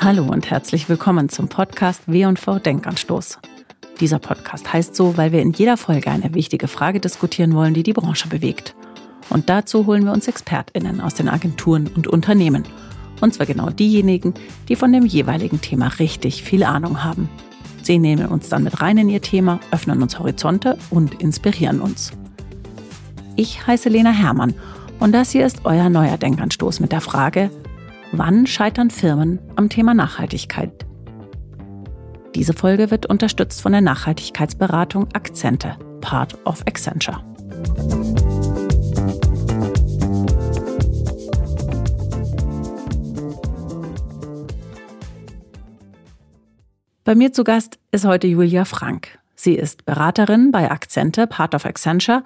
Hallo und herzlich willkommen zum Podcast W&V Denkanstoß. Dieser Podcast heißt so, weil wir in jeder Folge eine wichtige Frage diskutieren wollen, die die Branche bewegt. Und dazu holen wir uns ExpertInnen aus den Agenturen und Unternehmen. Und zwar genau diejenigen, die von dem jeweiligen Thema richtig viel Ahnung haben. Sie nehmen uns dann mit rein in ihr Thema, öffnen uns Horizonte und inspirieren uns. Ich heiße Lena Hermann und das hier ist euer neuer Denkanstoß mit der Frage, wann scheitern Firmen am Thema Nachhaltigkeit? Diese Folge wird unterstützt von der Nachhaltigkeitsberatung Akzente, Part of Accenture. Bei mir zu Gast ist heute Julia Frank. Sie ist Beraterin bei Akzente, Part of Accenture,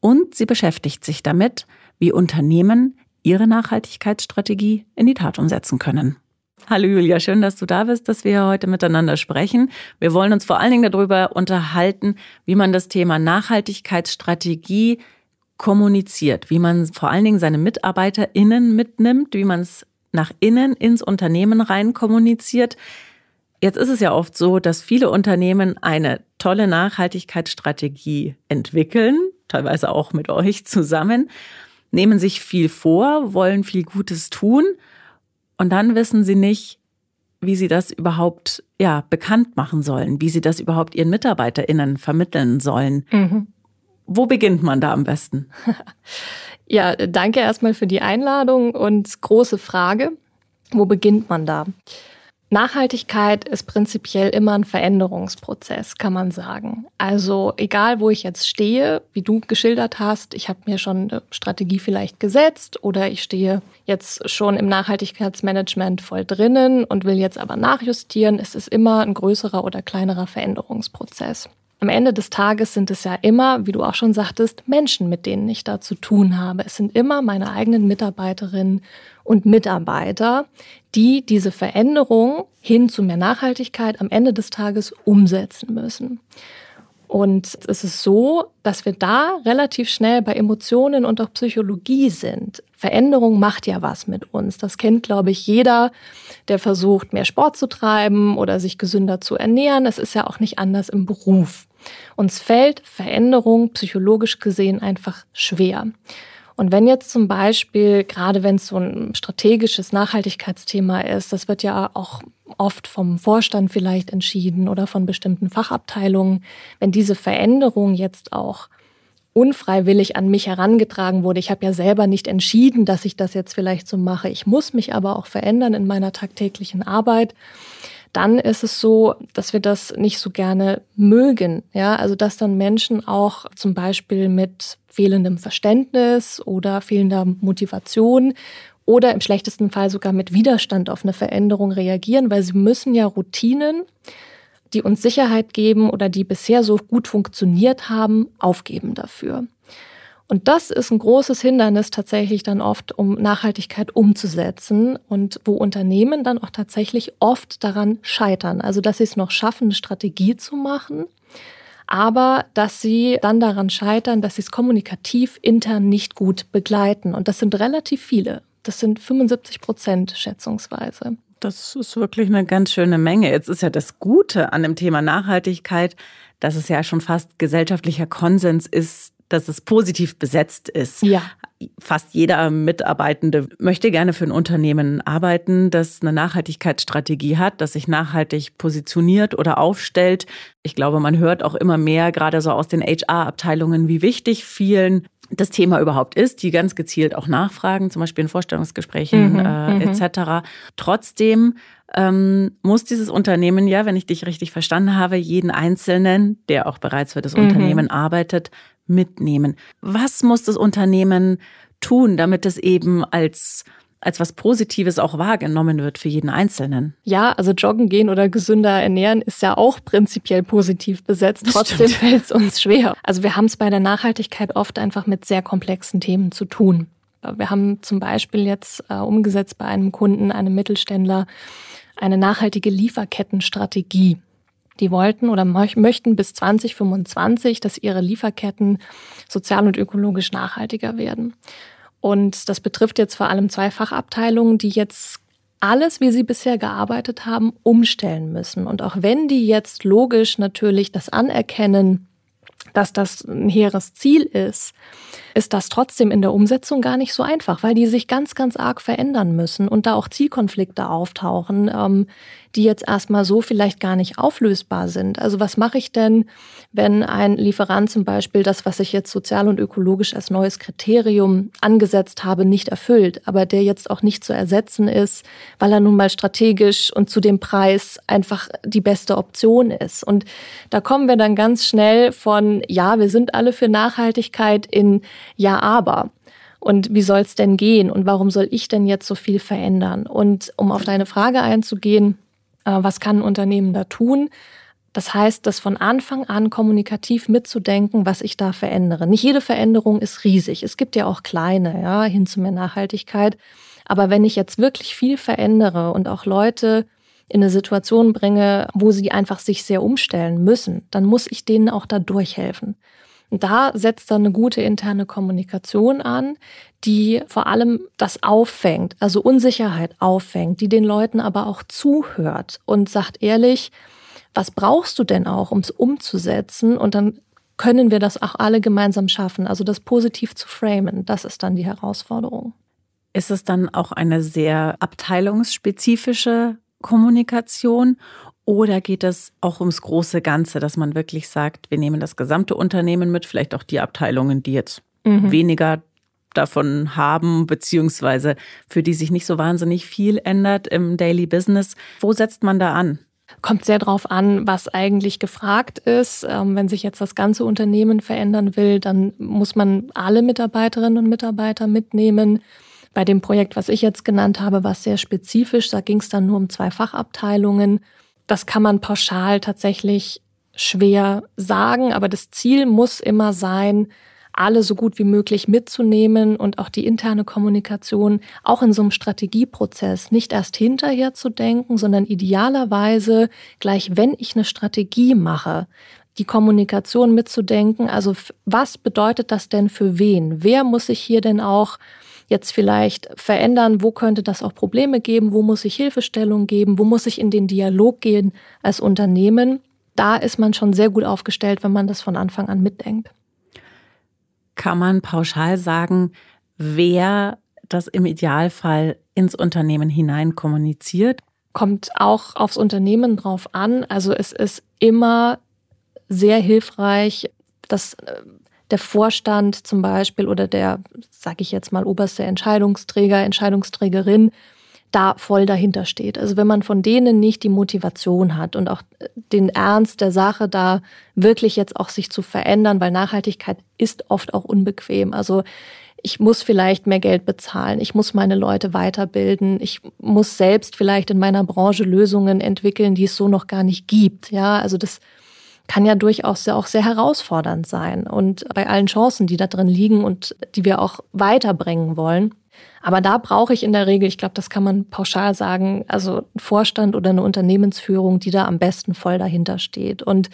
und sie beschäftigt sich damit, wie Unternehmen ihre Nachhaltigkeitsstrategie in die Tat umsetzen können. Hallo Julia, schön, dass du da bist, dass wir heute miteinander sprechen. Wir wollen uns vor allen Dingen darüber unterhalten, wie man das Thema Nachhaltigkeitsstrategie kommuniziert, wie man vor allen Dingen seine MitarbeiterInnen mitnimmt, wie man es nach innen ins Unternehmen rein kommuniziert. Jetzt ist es ja oft so, dass viele Unternehmen eine tolle Nachhaltigkeitsstrategie entwickeln, teilweise auch mit euch zusammen, nehmen sich viel vor, wollen viel Gutes tun und dann wissen sie nicht, wie sie das überhaupt ja bekannt machen sollen, wie sie das überhaupt ihren MitarbeiterInnen vermitteln sollen. Mhm. Wo beginnt man da am besten? Ja, danke erstmal für die Einladung und große Frage. Wo beginnt man da? Nachhaltigkeit ist prinzipiell immer ein Veränderungsprozess, kann man sagen. Also egal, wo ich jetzt stehe, wie du geschildert hast, ich habe mir schon eine Strategie vielleicht gesetzt oder ich stehe jetzt schon im Nachhaltigkeitsmanagement voll drinnen und will jetzt aber nachjustieren, es ist immer ein größerer oder kleinerer Veränderungsprozess. Am Ende des Tages sind es ja immer, wie du auch schon sagtest, Menschen, mit denen ich da zu tun habe. Es sind immer meine eigenen Mitarbeiterinnen und Mitarbeiter, die diese Veränderung hin zu mehr Nachhaltigkeit am Ende des Tages umsetzen müssen. Und es ist so, dass wir da relativ schnell bei Emotionen und auch Psychologie sind. Veränderung macht ja was mit uns. Das kennt, glaube ich, jeder, der versucht, mehr Sport zu treiben oder sich gesünder zu ernähren. Es ist ja auch nicht anders im Beruf. Uns fällt Veränderung psychologisch gesehen einfach schwer. Und wenn jetzt zum Beispiel, gerade wenn es so ein strategisches Nachhaltigkeitsthema ist, das wird ja auch oft vom Vorstand vielleicht entschieden oder von bestimmten Fachabteilungen, wenn diese Veränderung jetzt auch unfreiwillig an mich herangetragen wurde. Ich habe ja selber nicht entschieden, dass ich das jetzt vielleicht so mache. Ich muss mich aber auch verändern in meiner tagtäglichen Arbeit dann ist es so, dass wir das nicht so gerne mögen. Ja, also dass dann Menschen auch zum Beispiel mit fehlendem Verständnis oder fehlender Motivation oder im schlechtesten Fall sogar mit Widerstand auf eine Veränderung reagieren, weil sie müssen ja Routinen, die uns Sicherheit geben oder die bisher so gut funktioniert haben, aufgeben dafür. Und das ist ein großes Hindernis tatsächlich dann oft, um Nachhaltigkeit umzusetzen und wo Unternehmen dann auch tatsächlich oft daran scheitern. Also, dass sie es noch schaffen, eine Strategie zu machen, aber dass sie dann daran scheitern, dass sie es kommunikativ intern nicht gut begleiten. Und das sind relativ viele. Das sind 75 Prozent schätzungsweise. Das ist wirklich eine ganz schöne Menge. Jetzt ist ja das Gute an dem Thema Nachhaltigkeit, dass es ja schon fast gesellschaftlicher Konsens ist, dass es positiv besetzt ist. Ja. Fast jeder Mitarbeitende möchte gerne für ein Unternehmen arbeiten, das eine Nachhaltigkeitsstrategie hat, das sich nachhaltig positioniert oder aufstellt. Ich glaube, man hört auch immer mehr, gerade so aus den HR-Abteilungen, wie wichtig vielen das Thema überhaupt ist, die ganz gezielt auch nachfragen, zum Beispiel in Vorstellungsgesprächen mhm, äh, mhm. etc. Trotzdem ähm, muss dieses Unternehmen ja, wenn ich dich richtig verstanden habe, jeden Einzelnen, der auch bereits für das mhm. Unternehmen arbeitet, mitnehmen. Was muss das Unternehmen tun, damit es eben als als was Positives auch wahrgenommen wird für jeden Einzelnen. Ja, also joggen gehen oder gesünder ernähren ist ja auch prinzipiell positiv besetzt. Trotzdem fällt es uns schwer. Also wir haben es bei der Nachhaltigkeit oft einfach mit sehr komplexen Themen zu tun. Wir haben zum Beispiel jetzt äh, umgesetzt bei einem Kunden, einem Mittelständler, eine nachhaltige Lieferkettenstrategie. Die wollten oder möchten bis 2025, dass ihre Lieferketten sozial und ökologisch nachhaltiger werden. Und das betrifft jetzt vor allem zwei Fachabteilungen, die jetzt alles, wie sie bisher gearbeitet haben, umstellen müssen. Und auch wenn die jetzt logisch natürlich das anerkennen, dass das ein hehres Ziel ist, ist das trotzdem in der Umsetzung gar nicht so einfach, weil die sich ganz, ganz arg verändern müssen und da auch Zielkonflikte auftauchen, ähm, die jetzt erstmal so vielleicht gar nicht auflösbar sind. Also was mache ich denn, wenn ein Lieferant zum Beispiel das, was ich jetzt sozial und ökologisch als neues Kriterium angesetzt habe, nicht erfüllt, aber der jetzt auch nicht zu ersetzen ist, weil er nun mal strategisch und zu dem Preis einfach die beste Option ist. Und da kommen wir dann ganz schnell von, ja, wir sind alle für Nachhaltigkeit in ja, aber. Und wie soll es denn gehen? Und warum soll ich denn jetzt so viel verändern? Und um auf deine Frage einzugehen, was kann ein Unternehmen da tun? Das heißt, das von Anfang an kommunikativ mitzudenken, was ich da verändere. Nicht jede Veränderung ist riesig. Es gibt ja auch kleine, ja, hin zu mehr Nachhaltigkeit. Aber wenn ich jetzt wirklich viel verändere und auch Leute in eine Situation bringe, wo sie einfach sich sehr umstellen müssen, dann muss ich denen auch da durchhelfen. Und da setzt dann eine gute interne Kommunikation an, die vor allem das auffängt, also Unsicherheit auffängt, die den Leuten aber auch zuhört und sagt ehrlich, was brauchst du denn auch, um es umzusetzen? Und dann können wir das auch alle gemeinsam schaffen. Also das positiv zu framen, das ist dann die Herausforderung. Ist es dann auch eine sehr abteilungsspezifische Kommunikation oder geht es auch ums große Ganze, dass man wirklich sagt, wir nehmen das gesamte Unternehmen mit, vielleicht auch die Abteilungen, die jetzt mhm. weniger davon haben, beziehungsweise für die sich nicht so wahnsinnig viel ändert im Daily Business. Wo setzt man da an? Kommt sehr darauf an, was eigentlich gefragt ist. Ähm, wenn sich jetzt das ganze Unternehmen verändern will, dann muss man alle Mitarbeiterinnen und Mitarbeiter mitnehmen. Bei dem Projekt, was ich jetzt genannt habe, war es sehr spezifisch. Da ging es dann nur um zwei Fachabteilungen das kann man pauschal tatsächlich schwer sagen, aber das Ziel muss immer sein, alle so gut wie möglich mitzunehmen und auch die interne Kommunikation auch in so einem Strategieprozess nicht erst hinterher zu denken, sondern idealerweise gleich, wenn ich eine Strategie mache, die Kommunikation mitzudenken. Also was bedeutet das denn für wen? Wer muss sich hier denn auch jetzt vielleicht verändern? Wo könnte das auch Probleme geben? Wo muss ich Hilfestellung geben? Wo muss ich in den Dialog gehen als Unternehmen? Da ist man schon sehr gut aufgestellt, wenn man das von Anfang an mitdenkt. Kann man pauschal sagen, wer das im Idealfall ins Unternehmen hinein kommuniziert? Kommt auch aufs Unternehmen drauf an. Also es ist immer sehr hilfreich, dass äh, der Vorstand zum Beispiel oder der, sage ich jetzt mal, oberste Entscheidungsträger, Entscheidungsträgerin da voll dahinter steht. Also wenn man von denen nicht die Motivation hat und auch den Ernst der Sache da wirklich jetzt auch sich zu verändern, weil Nachhaltigkeit ist oft auch unbequem. Also ich muss vielleicht mehr Geld bezahlen, ich muss meine Leute weiterbilden, ich muss selbst vielleicht in meiner Branche Lösungen entwickeln, die es so noch gar nicht gibt. Ja, also das kann ja durchaus auch sehr herausfordernd sein und bei allen Chancen, die da drin liegen und die wir auch weiterbringen wollen. Aber da brauche ich in der Regel, ich glaube, das kann man pauschal sagen, also Vorstand oder eine Unternehmensführung, die da am besten voll dahinter steht. Und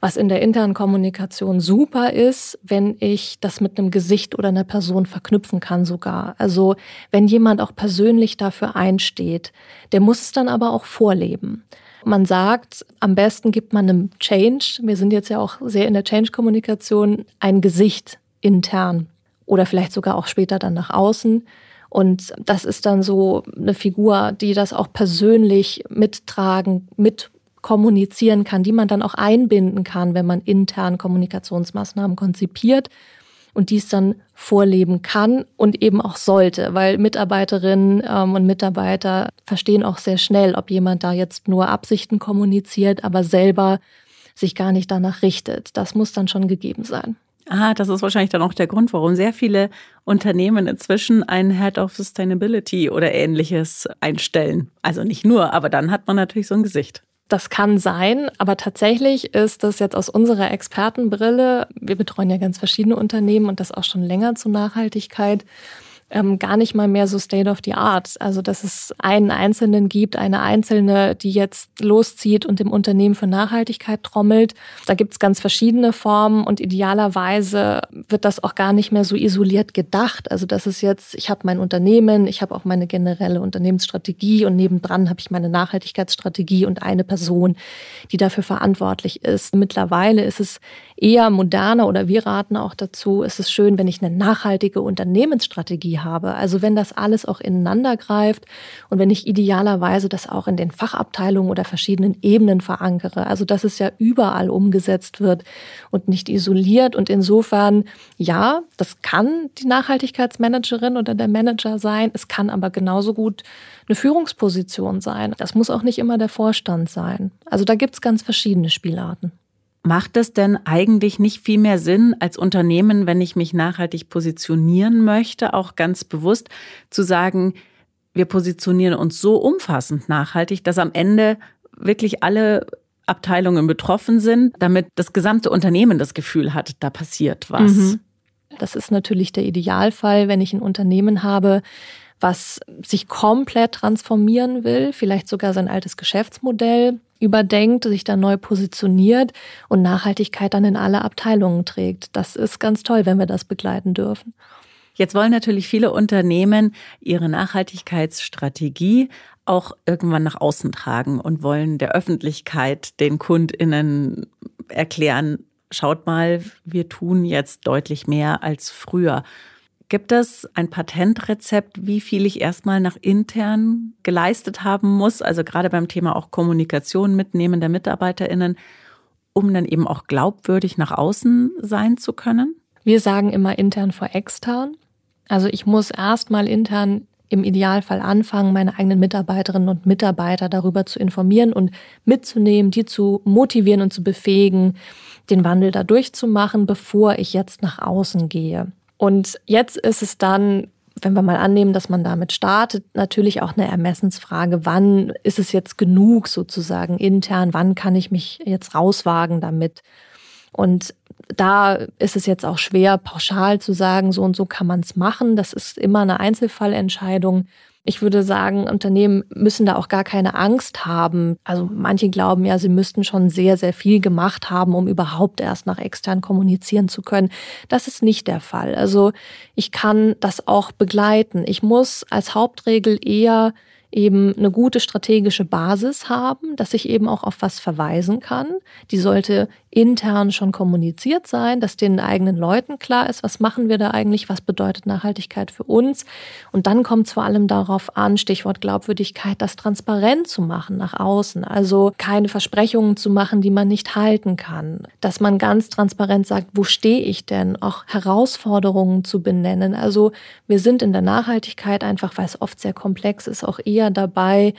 was in der internen Kommunikation super ist, wenn ich das mit einem Gesicht oder einer Person verknüpfen kann sogar. Also wenn jemand auch persönlich dafür einsteht, der muss es dann aber auch vorleben. Man sagt, am besten gibt man einem Change, wir sind jetzt ja auch sehr in der Change-Kommunikation, ein Gesicht intern oder vielleicht sogar auch später dann nach außen. Und das ist dann so eine Figur, die das auch persönlich mittragen, mit kommunizieren kann, die man dann auch einbinden kann, wenn man intern Kommunikationsmaßnahmen konzipiert und dies dann vorleben kann und eben auch sollte, weil Mitarbeiterinnen ähm, und Mitarbeiter verstehen auch sehr schnell, ob jemand da jetzt nur Absichten kommuniziert, aber selber sich gar nicht danach richtet. Das muss dann schon gegeben sein. Ah, das ist wahrscheinlich dann auch der Grund, warum sehr viele Unternehmen inzwischen einen Head of Sustainability oder ähnliches einstellen. Also nicht nur, aber dann hat man natürlich so ein Gesicht. Das kann sein, aber tatsächlich ist das jetzt aus unserer Expertenbrille, wir betreuen ja ganz verschiedene Unternehmen und das auch schon länger zur Nachhaltigkeit, ähm, gar nicht mal mehr so State of the Art. Also dass es einen Einzelnen gibt, eine Einzelne, die jetzt loszieht und im Unternehmen für Nachhaltigkeit trommelt. Da gibt es ganz verschiedene Formen und idealerweise wird das auch gar nicht mehr so isoliert gedacht. Also das ist jetzt, ich habe mein Unternehmen, ich habe auch meine generelle Unternehmensstrategie und nebendran habe ich meine Nachhaltigkeitsstrategie und eine Person, die dafür verantwortlich ist. Mittlerweile ist es eher moderner oder wir raten auch dazu, ist es schön, wenn ich eine nachhaltige Unternehmensstrategie habe. Also wenn das alles auch ineinander greift und wenn ich idealerweise das auch in den Fachabteilungen oder verschiedenen Ebenen verankere. Also dass es ja überall umgesetzt wird und nicht isoliert. Und insofern, ja, das kann die Nachhaltigkeitsmanagerin oder der Manager sein. Es kann aber genauso gut eine Führungsposition sein. Das muss auch nicht immer der Vorstand sein. Also da gibt es ganz verschiedene Spielarten. Macht es denn eigentlich nicht viel mehr Sinn als Unternehmen, wenn ich mich nachhaltig positionieren möchte, auch ganz bewusst zu sagen, wir positionieren uns so umfassend nachhaltig, dass am Ende wirklich alle Abteilungen betroffen sind, damit das gesamte Unternehmen das Gefühl hat, da passiert was. Mhm. Das ist natürlich der Idealfall, wenn ich ein Unternehmen habe, was sich komplett transformieren will, vielleicht sogar sein altes Geschäftsmodell überdenkt, sich dann neu positioniert und Nachhaltigkeit dann in alle Abteilungen trägt. Das ist ganz toll, wenn wir das begleiten dürfen. Jetzt wollen natürlich viele Unternehmen ihre Nachhaltigkeitsstrategie auch irgendwann nach außen tragen und wollen der Öffentlichkeit, den Kundinnen erklären, schaut mal, wir tun jetzt deutlich mehr als früher. Gibt es ein Patentrezept, wie viel ich erstmal nach intern geleistet haben muss, also gerade beim Thema auch Kommunikation mitnehmen der MitarbeiterInnen, um dann eben auch glaubwürdig nach außen sein zu können? Wir sagen immer intern vor extern. Also ich muss erstmal intern im Idealfall anfangen, meine eigenen Mitarbeiterinnen und Mitarbeiter darüber zu informieren und mitzunehmen, die zu motivieren und zu befähigen, den Wandel da durchzumachen, bevor ich jetzt nach außen gehe. Und jetzt ist es dann, wenn wir mal annehmen, dass man damit startet, natürlich auch eine Ermessensfrage, wann ist es jetzt genug sozusagen intern, wann kann ich mich jetzt rauswagen damit. Und da ist es jetzt auch schwer, pauschal zu sagen, so und so kann man es machen. Das ist immer eine Einzelfallentscheidung. Ich würde sagen, Unternehmen müssen da auch gar keine Angst haben. Also manche glauben ja, sie müssten schon sehr, sehr viel gemacht haben, um überhaupt erst nach extern kommunizieren zu können. Das ist nicht der Fall. Also ich kann das auch begleiten. Ich muss als Hauptregel eher eben eine gute strategische Basis haben, dass ich eben auch auf was verweisen kann. Die sollte intern schon kommuniziert sein, dass den eigenen Leuten klar ist, was machen wir da eigentlich, was bedeutet Nachhaltigkeit für uns. Und dann kommt es vor allem darauf an, Stichwort Glaubwürdigkeit, das transparent zu machen nach außen. Also keine Versprechungen zu machen, die man nicht halten kann. Dass man ganz transparent sagt, wo stehe ich denn? Auch Herausforderungen zu benennen. Also wir sind in der Nachhaltigkeit einfach, weil es oft sehr komplex ist, auch eher dabei,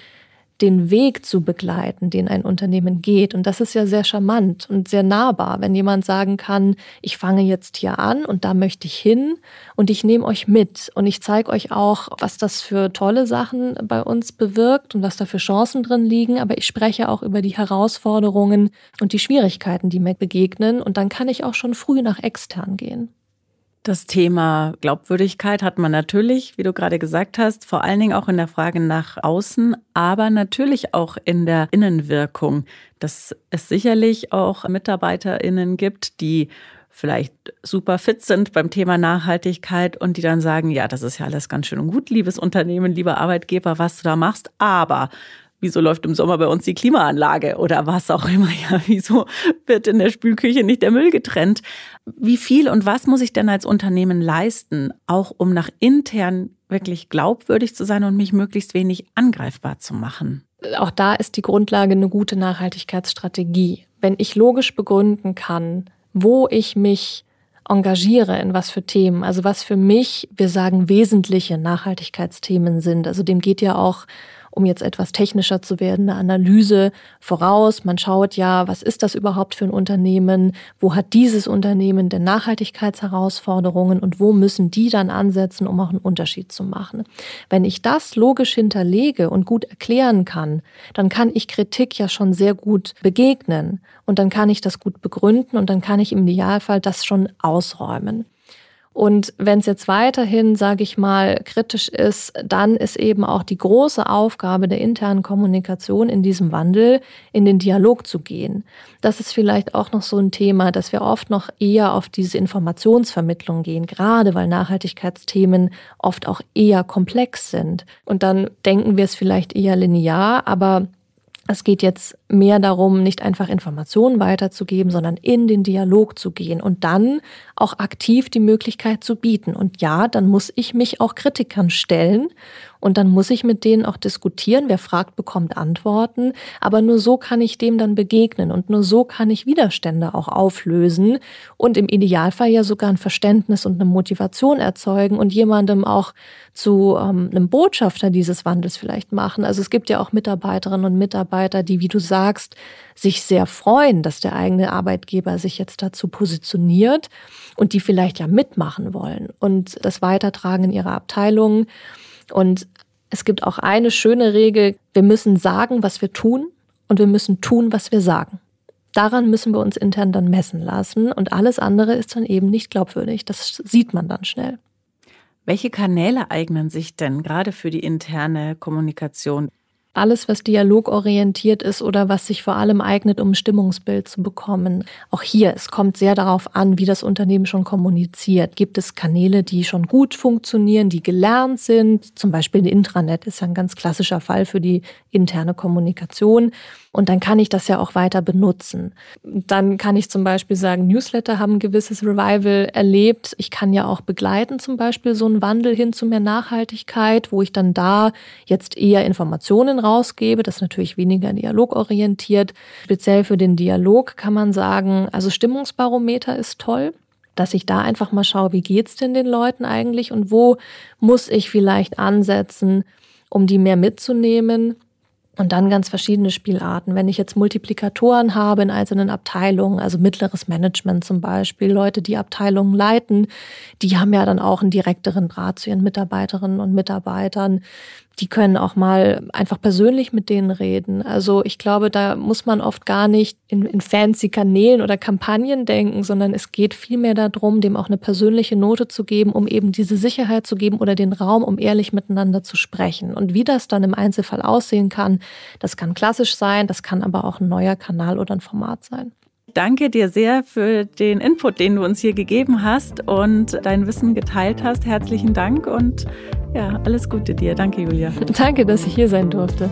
den Weg zu begleiten, den ein Unternehmen geht. Und das ist ja sehr charmant und sehr nahbar, wenn jemand sagen kann, ich fange jetzt hier an und da möchte ich hin und ich nehme euch mit und ich zeige euch auch, was das für tolle Sachen bei uns bewirkt und was da für Chancen drin liegen. Aber ich spreche auch über die Herausforderungen und die Schwierigkeiten, die mir begegnen. Und dann kann ich auch schon früh nach extern gehen. Das Thema Glaubwürdigkeit hat man natürlich, wie du gerade gesagt hast, vor allen Dingen auch in der Frage nach außen, aber natürlich auch in der Innenwirkung, dass es sicherlich auch Mitarbeiterinnen gibt, die vielleicht super fit sind beim Thema Nachhaltigkeit und die dann sagen, ja, das ist ja alles ganz schön und gut, liebes Unternehmen, lieber Arbeitgeber, was du da machst, aber wieso läuft im Sommer bei uns die Klimaanlage oder was auch immer, ja, wieso wird in der Spülküche nicht der Müll getrennt? Wie viel und was muss ich denn als Unternehmen leisten, auch um nach intern wirklich glaubwürdig zu sein und mich möglichst wenig angreifbar zu machen? Auch da ist die Grundlage eine gute Nachhaltigkeitsstrategie. Wenn ich logisch begründen kann, wo ich mich engagiere, in was für Themen, also was für mich, wir sagen, wesentliche Nachhaltigkeitsthemen sind. Also dem geht ja auch um jetzt etwas technischer zu werden, eine Analyse voraus. Man schaut ja, was ist das überhaupt für ein Unternehmen? Wo hat dieses Unternehmen denn Nachhaltigkeitsherausforderungen und wo müssen die dann ansetzen, um auch einen Unterschied zu machen? Wenn ich das logisch hinterlege und gut erklären kann, dann kann ich Kritik ja schon sehr gut begegnen und dann kann ich das gut begründen und dann kann ich im Idealfall das schon ausräumen. Und wenn es jetzt weiterhin, sage ich mal, kritisch ist, dann ist eben auch die große Aufgabe der internen Kommunikation in diesem Wandel, in den Dialog zu gehen. Das ist vielleicht auch noch so ein Thema, dass wir oft noch eher auf diese Informationsvermittlung gehen, gerade weil Nachhaltigkeitsthemen oft auch eher komplex sind. Und dann denken wir es vielleicht eher linear, aber es geht jetzt mehr darum, nicht einfach Informationen weiterzugeben, sondern in den Dialog zu gehen und dann auch aktiv die Möglichkeit zu bieten. Und ja, dann muss ich mich auch Kritikern stellen und dann muss ich mit denen auch diskutieren. Wer fragt, bekommt Antworten. Aber nur so kann ich dem dann begegnen und nur so kann ich Widerstände auch auflösen und im Idealfall ja sogar ein Verständnis und eine Motivation erzeugen und jemandem auch zu ähm, einem Botschafter dieses Wandels vielleicht machen. Also es gibt ja auch Mitarbeiterinnen und Mitarbeiter, die, wie du sagst, sich sehr freuen, dass der eigene Arbeitgeber sich jetzt dazu positioniert und die vielleicht ja mitmachen wollen und das weitertragen in ihrer Abteilung. Und es gibt auch eine schöne Regel, wir müssen sagen, was wir tun und wir müssen tun, was wir sagen. Daran müssen wir uns intern dann messen lassen und alles andere ist dann eben nicht glaubwürdig. Das sieht man dann schnell. Welche Kanäle eignen sich denn gerade für die interne Kommunikation? Alles, was dialogorientiert ist oder was sich vor allem eignet, um ein Stimmungsbild zu bekommen. Auch hier, es kommt sehr darauf an, wie das Unternehmen schon kommuniziert. Gibt es Kanäle, die schon gut funktionieren, die gelernt sind? Zum Beispiel ein Intranet ist ja ein ganz klassischer Fall für die interne Kommunikation. Und dann kann ich das ja auch weiter benutzen. Dann kann ich zum Beispiel sagen, Newsletter haben ein gewisses Revival erlebt. Ich kann ja auch begleiten, zum Beispiel so einen Wandel hin zu mehr Nachhaltigkeit, wo ich dann da jetzt eher Informationen rausgebe. Das ist natürlich weniger dialogorientiert. Speziell für den Dialog kann man sagen, also Stimmungsbarometer ist toll dass ich da einfach mal schaue, wie geht's denn den Leuten eigentlich und wo muss ich vielleicht ansetzen, um die mehr mitzunehmen. Und dann ganz verschiedene Spielarten. Wenn ich jetzt Multiplikatoren habe in einzelnen Abteilungen, also mittleres Management zum Beispiel, Leute, die Abteilungen leiten, die haben ja dann auch einen direkteren Draht zu ihren Mitarbeiterinnen und Mitarbeitern die können auch mal einfach persönlich mit denen reden. Also ich glaube, da muss man oft gar nicht in, in fancy Kanälen oder Kampagnen denken, sondern es geht vielmehr darum, dem auch eine persönliche Note zu geben, um eben diese Sicherheit zu geben oder den Raum, um ehrlich miteinander zu sprechen. Und wie das dann im Einzelfall aussehen kann, das kann klassisch sein, das kann aber auch ein neuer Kanal oder ein Format sein. Danke dir sehr für den Input, den du uns hier gegeben hast und dein Wissen geteilt hast. Herzlichen Dank und ja, alles Gute dir. Danke, Julia. Danke, dass ich hier sein durfte.